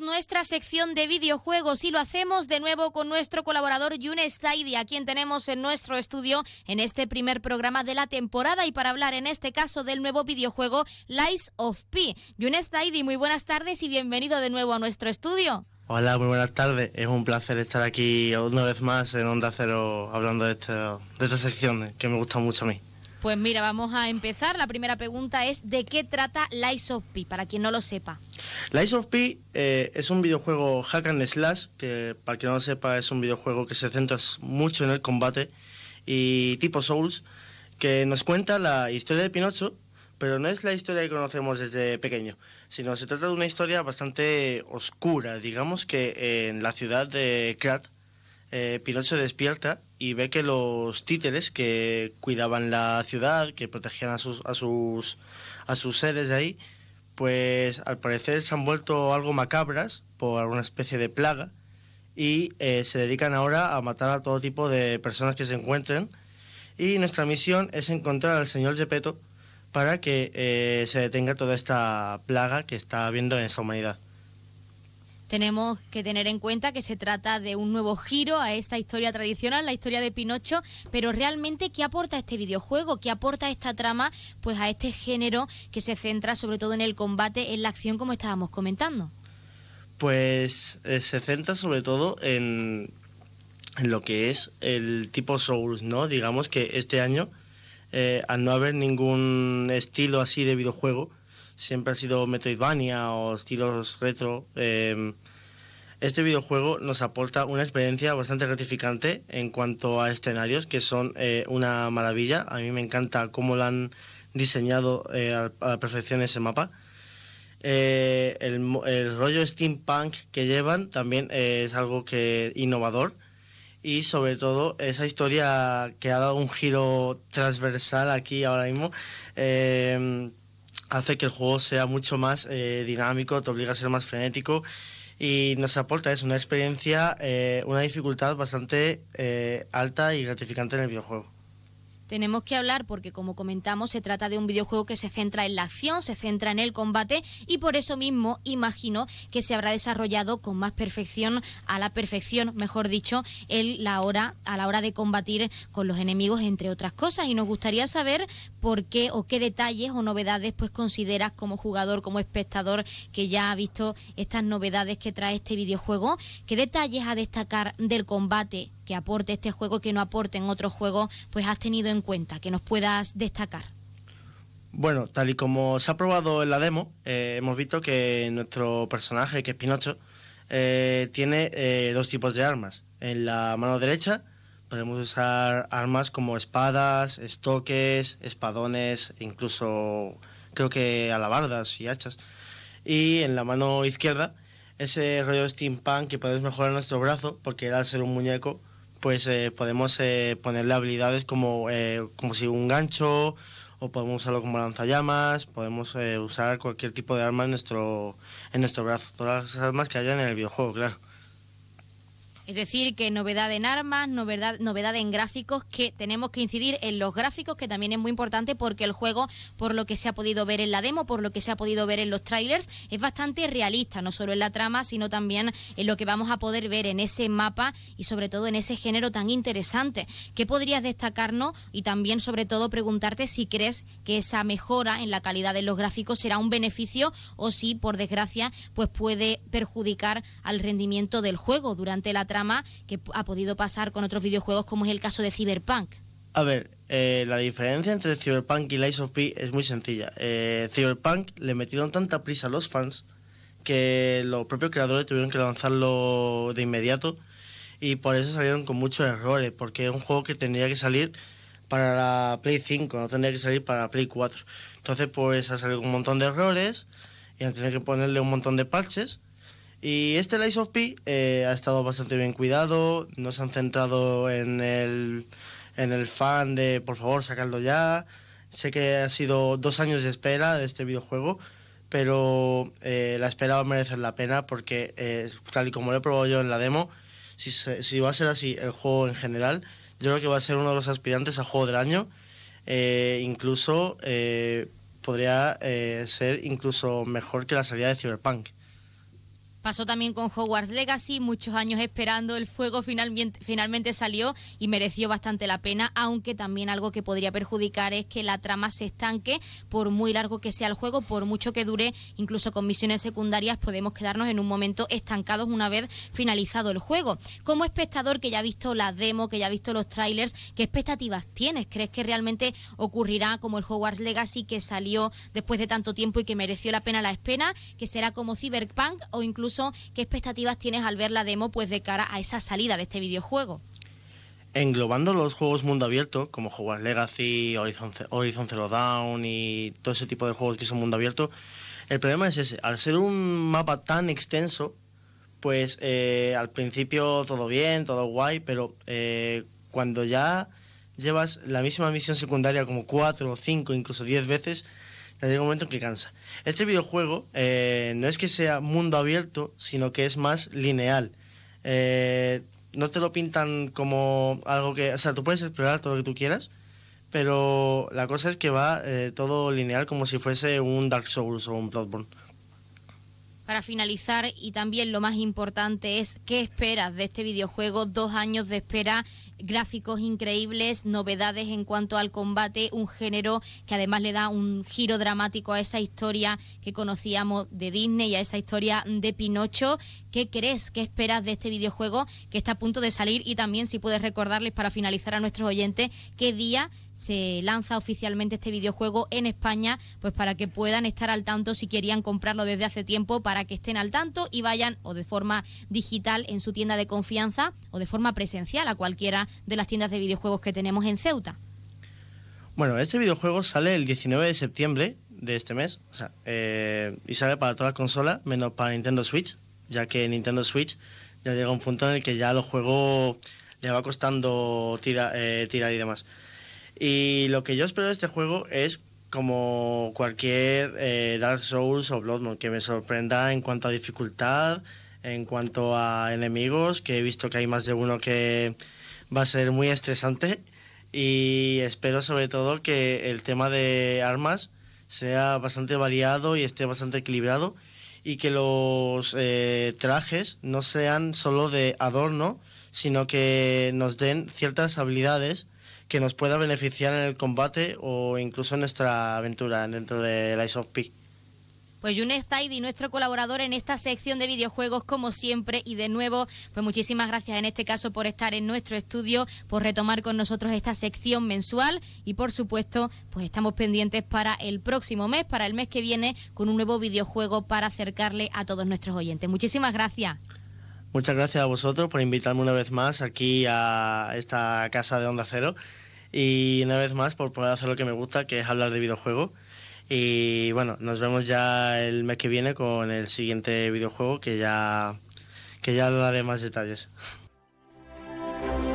Nuestra sección de videojuegos y lo hacemos de nuevo con nuestro colaborador Yunes Zaidi, a quien tenemos en nuestro estudio en este primer programa de la temporada y para hablar en este caso del nuevo videojuego Lies of P. Yunes Zaidi, muy buenas tardes y bienvenido de nuevo a nuestro estudio. Hola, muy buenas tardes. Es un placer estar aquí una vez más en Onda Cero hablando de, este, de esta sección que me gusta mucho a mí. Pues mira, vamos a empezar. La primera pregunta es ¿de qué trata Lies of P? Para quien no lo sepa. Lies of P eh, es un videojuego hack and slash, que para quien no lo sepa es un videojuego que se centra mucho en el combate y tipo Souls, que nos cuenta la historia de Pinocho, pero no es la historia que conocemos desde pequeño, sino se trata de una historia bastante oscura. Digamos que en la ciudad de Krat, eh, Pinocho despierta y ve que los títeres que cuidaban la ciudad, que protegían a sus, a sus, a sus seres de ahí, pues al parecer se han vuelto algo macabras por alguna especie de plaga y eh, se dedican ahora a matar a todo tipo de personas que se encuentren. Y nuestra misión es encontrar al señor Gepetto para que eh, se detenga toda esta plaga que está habiendo en esa humanidad tenemos que tener en cuenta que se trata de un nuevo giro a esta historia tradicional, la historia de Pinocho, pero realmente ¿qué aporta este videojuego? ¿Qué aporta esta trama pues a este género que se centra sobre todo en el combate, en la acción como estábamos comentando? Pues eh, se centra sobre todo en, lo que es el tipo Souls, ¿no? Digamos que este año, eh, al no haber ningún estilo así de videojuego, siempre ha sido Metroidvania o estilos retro. Eh, este videojuego nos aporta una experiencia bastante gratificante en cuanto a escenarios que son eh, una maravilla. A mí me encanta cómo lo han diseñado eh, a, la perfección ese mapa. Eh, el, rollo steampunk que llevan también es algo que innovador y sobre todo esa historia que ha dado un giro transversal aquí ahora mismo hace que el juego sea mucho más dinámico, te obliga a ser más frenético y nos aporta es una experiencia, eh, una dificultad bastante eh, alta y gratificante en el videojuego. Tenemos que hablar porque, como comentamos, se trata de un videojuego que se centra en la acción, se centra en el combate y por eso mismo imagino que se habrá desarrollado con más perfección, a la perfección, mejor dicho, el, la hora, a la hora de combatir con los enemigos, entre otras cosas. Y nos gustaría saber por qué o qué detalles o novedades pues consideras como jugador, como espectador que ya ha visto estas novedades que trae este videojuego. ¿Qué detalles a destacar del combate que aporte este juego que no aporte en otro juego, pues has tenido en cuenta, que nos puedas destacar? Bueno, tal y como se ha probado en la demo, eh, hemos visto que nuestro personaje, que es Pinocho, eh, tiene eh, dos tipos de armas. En la mano derecha podemos usar armas como espadas, estoques, espadones, incluso creo que alabardas y hachas. Y en la mano izquierda, ese rollo steampunk que podemos mejorar nuestro brazo, porque al ser un muñeco, pues eh, podemos eh, ponerle habilidades como, eh, como si un gancho o podemos usarlo como lanzallamas, podemos usar cualquier tipo de arma en nuestro, en nuestro brazo, todas las armas que hayan en el videojuego, claro. Es decir, que novedad en armas, novedad, novedad en gráficos, que tenemos que incidir en los gráficos, que también es muy importante porque el juego, por lo que se ha podido ver en la demo, por lo que se ha podido ver en los trailers, es bastante realista, no solo en la trama, sino también en lo que vamos a poder ver en ese mapa y sobre todo en ese género tan interesante. ¿Qué podrías destacarnos? Y también, sobre todo, preguntarte si crees que esa mejora en la calidad de los gráficos será un beneficio o si, por desgracia, pues puede perjudicar al rendimiento del juego durante la trama que ha podido pasar con otros videojuegos como es el caso de Cyberpunk. A ver, eh, la diferencia entre Cyberpunk y Lies of P es muy sencilla. Eh, Cyberpunk le metieron tanta prisa a los fans que los propios creadores tuvieron que lanzarlo de inmediato y por eso salieron con muchos errores, porque es un juego que tendría que salir para la Play 5, no tendría que salir para la Play 4. Entonces pues ha salido un montón de errores y han tenido que ponerle un montón de parches y este Lies of P eh, ha estado bastante bien cuidado, no se han centrado en el, en el fan de por favor sacarlo ya. Sé que ha sido dos años de espera de este videojuego, pero eh, la espera va a merecer la pena porque eh, tal y como lo he probado yo en la demo, si, si va a ser así el juego en general, yo creo que va a ser uno de los aspirantes a juego del año. incluso podría ser incluso mejor que la salida de Cyberpunk. Pasó también con Hogwarts Legacy, muchos años esperando, el fuego finalmente, finalmente salió y mereció bastante la pena, aunque también algo que podría perjudicar es que la trama se estanque por muy largo que sea el juego, por mucho que dure, incluso con misiones secundarias podemos quedarnos en un momento estancados una vez finalizado el juego. Como espectador que ya ha visto la demo, que ya ha visto los trailers, ¿qué expectativas tienes? ¿Crees que realmente ocurrirá como el Hogwarts Legacy que salió después de tanto tiempo y que mereció la pena la espera, que será como Cyberpunk o incluso qué expectativas tienes al ver la demo pues de cara a esa salida de este videojuego. Englobando los juegos mundo abierto, como Hogwarts Legacy, Horizon, Zero Dawn y todo ese tipo de juegos que son mundo abierto, el problema es ese. Al ser un mapa tan extenso, pues eh, al principio todo bien, todo guay, pero eh, cuando ya llevas la misma misión secundaria como cuatro, cinco, incluso diez veces, llega un momento en que cansa. Este videojuego eh, no es que sea mundo abierto, sino que es más lineal. Eh, no te lo pintan como algo que... O sea, tú puedes explorar todo lo que tú quieras, pero la cosa es que va eh, todo lineal como si fuese un Dark Souls o un Bloodborne. Para finalizar, y también lo más importante es, ¿qué esperas de este videojuego? Dos años de espera gráficos increíbles, novedades en cuanto al combate, un género que además le da un giro dramático a esa historia que conocíamos de Disney y a esa historia de Pinocho. ¿Qué crees, qué esperas de este videojuego que está a punto de salir? Y también si puedes recordarles para finalizar a nuestros oyentes qué día se lanza oficialmente este videojuego en España, pues para que puedan estar al tanto si querían comprarlo desde hace tiempo, para que estén al tanto y vayan o de forma digital en su tienda de confianza o de forma presencial a cualquiera de las tiendas de videojuegos que tenemos en Ceuta. Bueno, este videojuego sale el 19 de septiembre de este mes, eh, y sale para todas las consolas, menos para Nintendo Switch, ya que Nintendo Switch ya llega a un punto en el que ya los juegos le va costando eh, tirar y demás. Y lo que yo espero de este juego es como cualquier eh, Dark Souls o Bloodborne, que me sorprenda en cuanto a dificultad, en cuanto a enemigos, que he visto que hay más de uno que va a ser muy estresante y espero sobre todo que el tema de armas sea bastante variado y esté bastante equilibrado y que los eh, trajes no sean solo de adorno, sino que nos den ciertas habilidades que nos pueda beneficiar en el combate o incluso en nuestra aventura dentro de Lies of P. Pues Yunes Zaidi, nuestro colaborador en esta sección de videojuegos, como siempre, y de nuevo, pues muchísimas gracias en este caso por estar en nuestro estudio, por retomar con nosotros esta sección mensual y por supuesto, pues estamos pendientes para el próximo mes, para el mes que viene, con un nuevo videojuego para acercarle a todos nuestros oyentes. Muchísimas gracias. Muchas gracias a vosotros por invitarme una vez más aquí a esta casa de Onda Cero y una vez más por poder hacer lo que me gusta, que es hablar de videojuegos. Y bueno, nos vemos ya el mes que viene con el siguiente videojuego que ya, que ya daré más detalles.